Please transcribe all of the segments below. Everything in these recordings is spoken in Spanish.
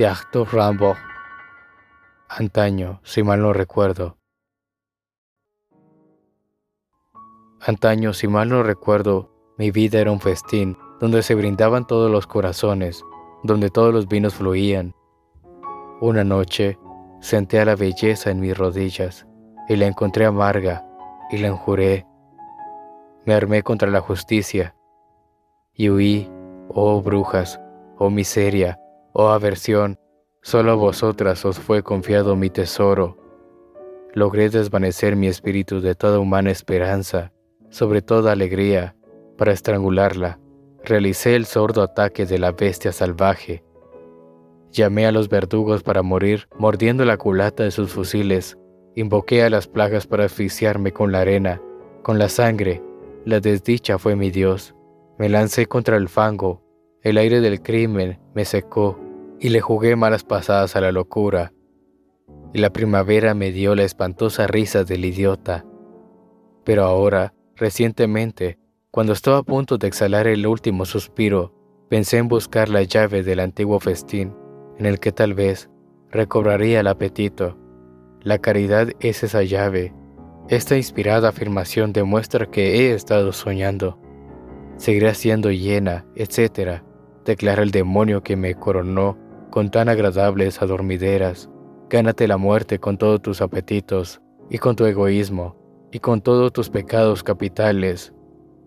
de Arthur Rimbaud. Antaño, si mal no recuerdo. Antaño, si mal no recuerdo, mi vida era un festín donde se brindaban todos los corazones, donde todos los vinos fluían. Una noche senté a la belleza en mis rodillas y la encontré amarga y la enjuré. Me armé contra la justicia y huí, oh brujas, oh miseria, oh aversión, solo a vosotras os fue confiado mi tesoro. Logré desvanecer mi espíritu de toda humana esperanza, sobre toda alegría, para estrangularla. Realicé el sordo ataque de la bestia salvaje. Llamé a los verdugos para morir, mordiendo la culata de sus fusiles. Invoqué a las plagas para asfixiarme con la arena, con la sangre. La desdicha fue mi Dios. Me lancé contra el fango, el aire del crimen me secó y le jugué malas pasadas a la locura. Y la primavera me dio la espantosa risa del idiota. Pero ahora, recientemente, cuando estaba a punto de exhalar el último suspiro, pensé en buscar la llave del antiguo festín, en el que tal vez recobraría el apetito. La caridad es esa llave. Esta inspirada afirmación demuestra que he estado soñando seguirá siendo llena, etc., declara el demonio que me coronó con tan agradables adormideras. Gánate la muerte con todos tus apetitos, y con tu egoísmo, y con todos tus pecados capitales.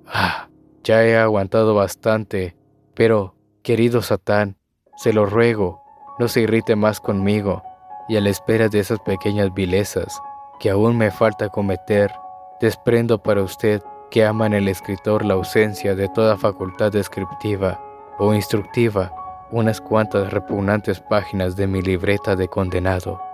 Ah, ya he aguantado bastante, pero, querido Satán, se lo ruego, no se irrite más conmigo, y a la espera de esas pequeñas vilezas que aún me falta cometer, desprendo para usted que ama en el escritor la ausencia de toda facultad descriptiva o instructiva, unas cuantas repugnantes páginas de mi libreta de condenado.